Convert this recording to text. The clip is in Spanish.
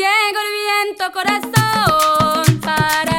Llegó el viento corazón para